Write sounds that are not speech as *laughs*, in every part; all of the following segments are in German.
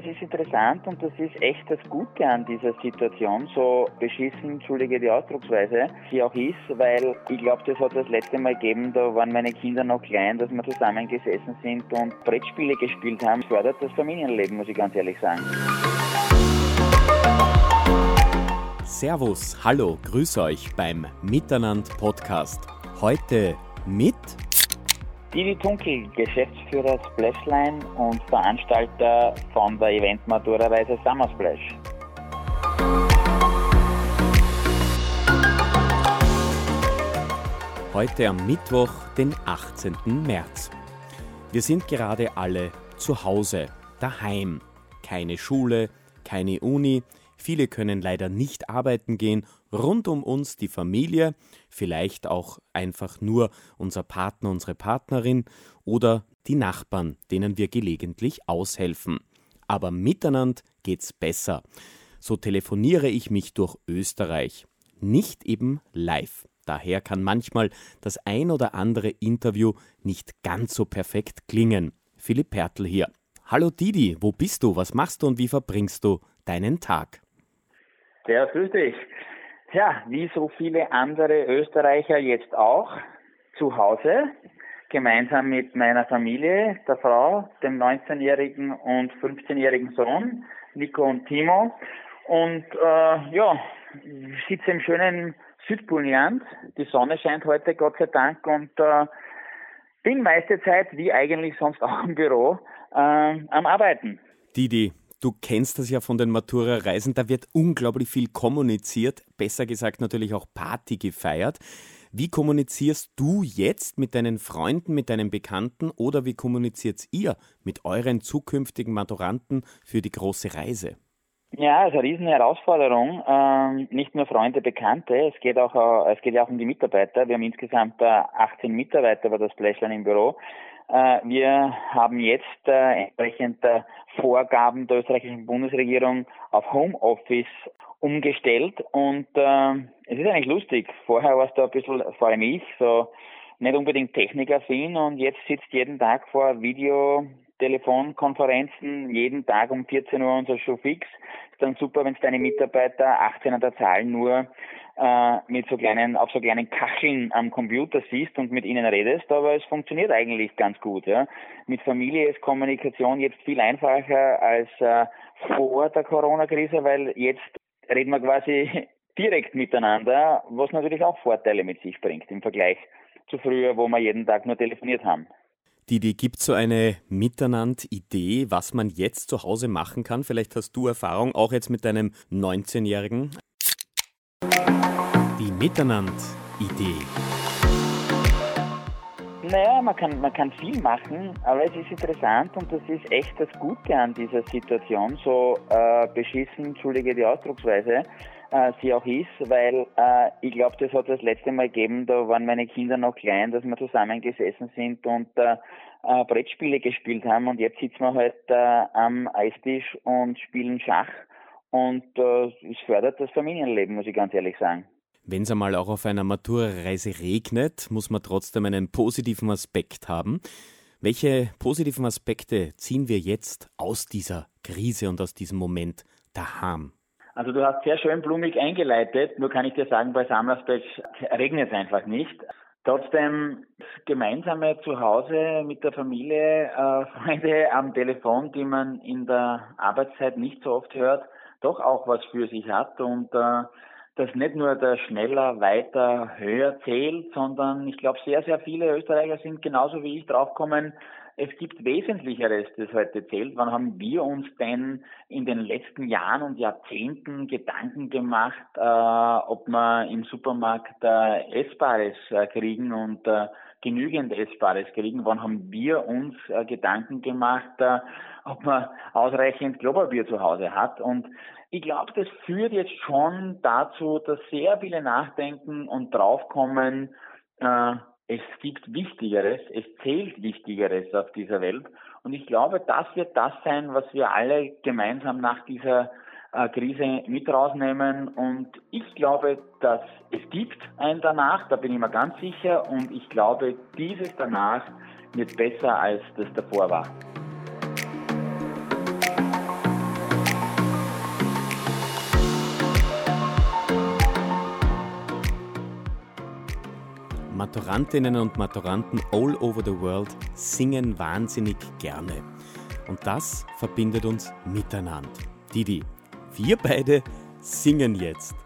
es ist interessant und das ist echt das Gute an dieser Situation, so beschissen, entschuldige die Ausdrucksweise, sie auch ist, weil ich glaube, das hat das letzte Mal gegeben, da waren meine Kinder noch klein, dass wir zusammengesessen sind und Brettspiele gespielt haben. Fördert das Familienleben, muss ich ganz ehrlich sagen. Servus, hallo, grüß euch beim Miteinander Podcast. Heute mit Didi Tunkel, Geschäftsführer Splashline und Veranstalter von der Event Matura Reise Summer Splash. Heute am Mittwoch, den 18. März. Wir sind gerade alle zu Hause, daheim. Keine Schule, keine Uni, Viele können leider nicht arbeiten gehen. Rund um uns die Familie, vielleicht auch einfach nur unser Partner, unsere Partnerin oder die Nachbarn, denen wir gelegentlich aushelfen. Aber miteinander geht's besser. So telefoniere ich mich durch Österreich. Nicht eben live. Daher kann manchmal das ein oder andere Interview nicht ganz so perfekt klingen. Philipp Pertl hier. Hallo Didi, wo bist du? Was machst du und wie verbringst du deinen Tag? Ja, grüß dich. Ja, wie so viele andere Österreicher jetzt auch, zu Hause, gemeinsam mit meiner Familie, der Frau, dem 19-jährigen und 15-jährigen Sohn, Nico und Timo. Und äh, ja, ich sitze im schönen Südpolland. Die Sonne scheint heute, Gott sei Dank, und äh, bin meiste Zeit, wie eigentlich sonst auch im Büro, äh, am Arbeiten. Didi, Du kennst das ja von den Matura-Reisen, da wird unglaublich viel kommuniziert, besser gesagt natürlich auch Party gefeiert. Wie kommunizierst du jetzt mit deinen Freunden, mit deinen Bekannten oder wie kommuniziert ihr mit euren zukünftigen Maturanten für die große Reise? Ja, es ist eine riesen Herausforderung. Ähm, nicht nur Freunde, Bekannte, es geht auch, äh, es geht ja auch um die Mitarbeiter. Wir haben insgesamt äh, 18 Mitarbeiter bei das Splashline im Büro. Äh, wir haben jetzt äh, entsprechend der Vorgaben der österreichischen Bundesregierung auf Homeoffice umgestellt und äh, es ist eigentlich lustig. Vorher warst du ein bisschen, vor allem ich, so nicht unbedingt technikaffin und jetzt sitzt jeden Tag vor Video, Telefonkonferenzen, jeden Tag um 14 Uhr unser Show fix. Ist dann super, wenn es deine Mitarbeiter 18 an der Zahl nur äh, mit so kleinen, auf so kleinen Kacheln am Computer siehst und mit ihnen redest, aber es funktioniert eigentlich ganz gut. Ja. Mit Familie ist Kommunikation jetzt viel einfacher als äh, vor der Corona-Krise, weil jetzt reden wir quasi *laughs* direkt miteinander, was natürlich auch Vorteile mit sich bringt im Vergleich zu früher, wo wir jeden Tag nur telefoniert haben. Didi, gibt so eine Miteinander-Idee, was man jetzt zu Hause machen kann? Vielleicht hast du Erfahrung, auch jetzt mit deinem 19-Jährigen. Die Miteinander-Idee. Naja, man kann, man kann viel machen, aber es ist interessant und das ist echt das Gute an dieser Situation, so äh, beschissen, entschuldige die Ausdrucksweise, äh, sie auch ist, weil äh, ich glaube, das hat das letzte Mal gegeben, da waren meine Kinder noch klein, dass wir zusammengesessen sind und äh, äh, Brettspiele gespielt haben und jetzt sitzen wir halt äh, am Eistisch und spielen Schach und äh, es fördert das Familienleben, muss ich ganz ehrlich sagen. Wenn es einmal auch auf einer Matura-Reise regnet, muss man trotzdem einen positiven Aspekt haben. Welche positiven Aspekte ziehen wir jetzt aus dieser Krise und aus diesem Moment daheim? Also du hast sehr schön blumig eingeleitet, nur kann ich dir sagen, bei Summersplash regnet es einfach nicht. Trotzdem gemeinsame Zuhause mit der Familie, äh, *laughs* Freunde am Telefon, die man in der Arbeitszeit nicht so oft hört, doch auch was für sich hat und äh, dass nicht nur der schneller, weiter, höher zählt, sondern ich glaube, sehr, sehr viele Österreicher sind genauso wie ich draufgekommen, es gibt Wesentlicheres, das heute zählt. Wann haben wir uns denn in den letzten Jahren und Jahrzehnten Gedanken gemacht, äh, ob wir im Supermarkt äh, Essbares äh, kriegen und äh, genügend Essbares kriegen? Wann haben wir uns äh, Gedanken gemacht, äh, ob man ausreichend Klopapier zu Hause hat? Und ich glaube, das führt jetzt schon dazu, dass sehr viele nachdenken und draufkommen, äh, es gibt Wichtigeres, es zählt Wichtigeres auf dieser Welt. Und ich glaube, das wird das sein, was wir alle gemeinsam nach dieser äh, Krise mit rausnehmen. Und ich glaube, dass es gibt ein danach, da bin ich mir ganz sicher. Und ich glaube, dieses danach wird besser als das davor war. Maturantinnen und Maturanten all over the world singen wahnsinnig gerne. Und das verbindet uns miteinander. Didi, wir beide singen jetzt.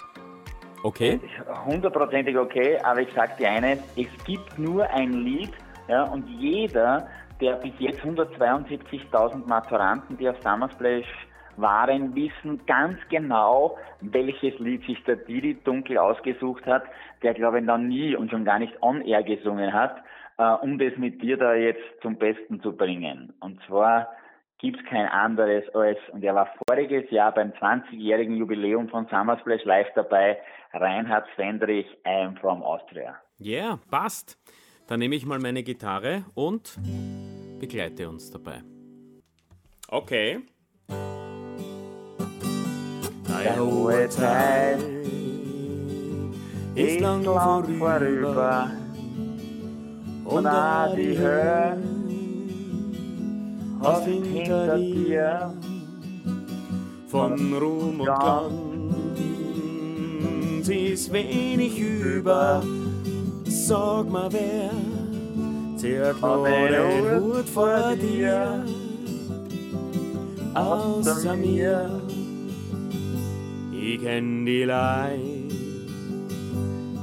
Okay? Hundertprozentig okay, aber ich sage dir eines, es gibt nur ein Lied ja, und jeder, der bis jetzt 172.000 Maturanten, die auf Summer Splash waren, wissen ganz genau, welches Lied sich der Didi dunkel ausgesucht hat, der glaube ich noch nie und schon gar nicht on air gesungen hat, äh, um das mit dir da jetzt zum Besten zu bringen. Und zwar gibt's kein anderes als, und er war voriges Jahr beim 20-jährigen Jubiläum von Summer Splash live dabei, Reinhard Fendrich, I am from Austria. Yeah, passt. Dann nehme ich mal meine Gitarre und begleite uns dabei. Okay. Hohe Zeit ist lang vorüber. und auch die Höhe hast hinter dir. von Ruhm und Glanz ist wenig über. Sag mal, wer zählt noch den Hut vor dir. außer mir? Ich kenn die Leid,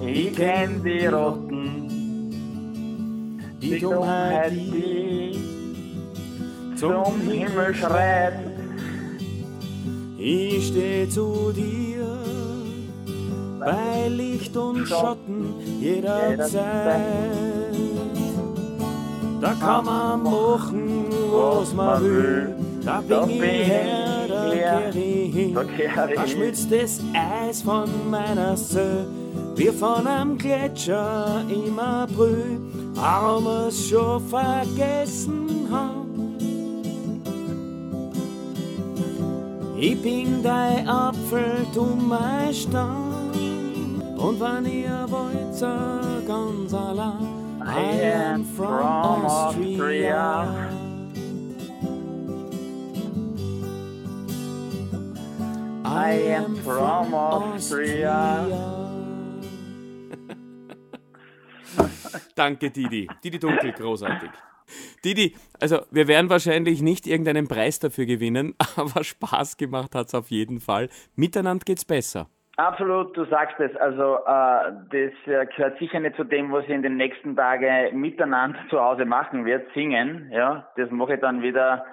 ich kenn die Rotten, die Dummheit, die zum Himmel schreit. Ich steh zu dir bei Licht und Schatten jederzeit. Da kann man machen, was man will. Da bin ich her, da kehr ich hin. Da schmilzt das Eis von meiner See, wie von einem Gletscher im April. Aber wir's schon vergessen haben. Ich bin dein Apfel, du mein Stamm. Und wenn ihr wollt, so ganz allein. I am from Austria. I am from Austria. *laughs* Danke, Didi. Didi Dunkel, großartig. Didi, also wir werden wahrscheinlich nicht irgendeinen Preis dafür gewinnen, *laughs* aber Spaß gemacht hat es auf jeden Fall. Miteinander geht's besser. Absolut, du sagst es. Also äh, das äh, gehört sicher nicht zu dem, was ich in den nächsten Tagen miteinander zu Hause machen wird, singen. Ja, das mache ich dann wieder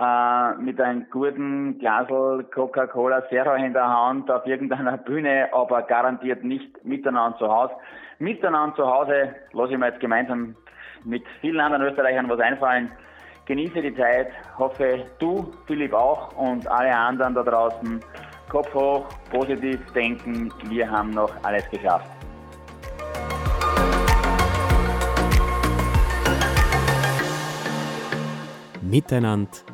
äh, mit einem guten Glasel Coca-Cola Zero in der Hand auf irgendeiner Bühne, aber garantiert nicht miteinander zu Hause. Miteinander zu Hause lasse ich mir jetzt gemeinsam mit vielen anderen Österreichern was einfallen. Genieße die Zeit, hoffe du, Philipp auch und alle anderen da draußen. Kopf hoch, positiv denken, wir haben noch alles geschafft. Miteinander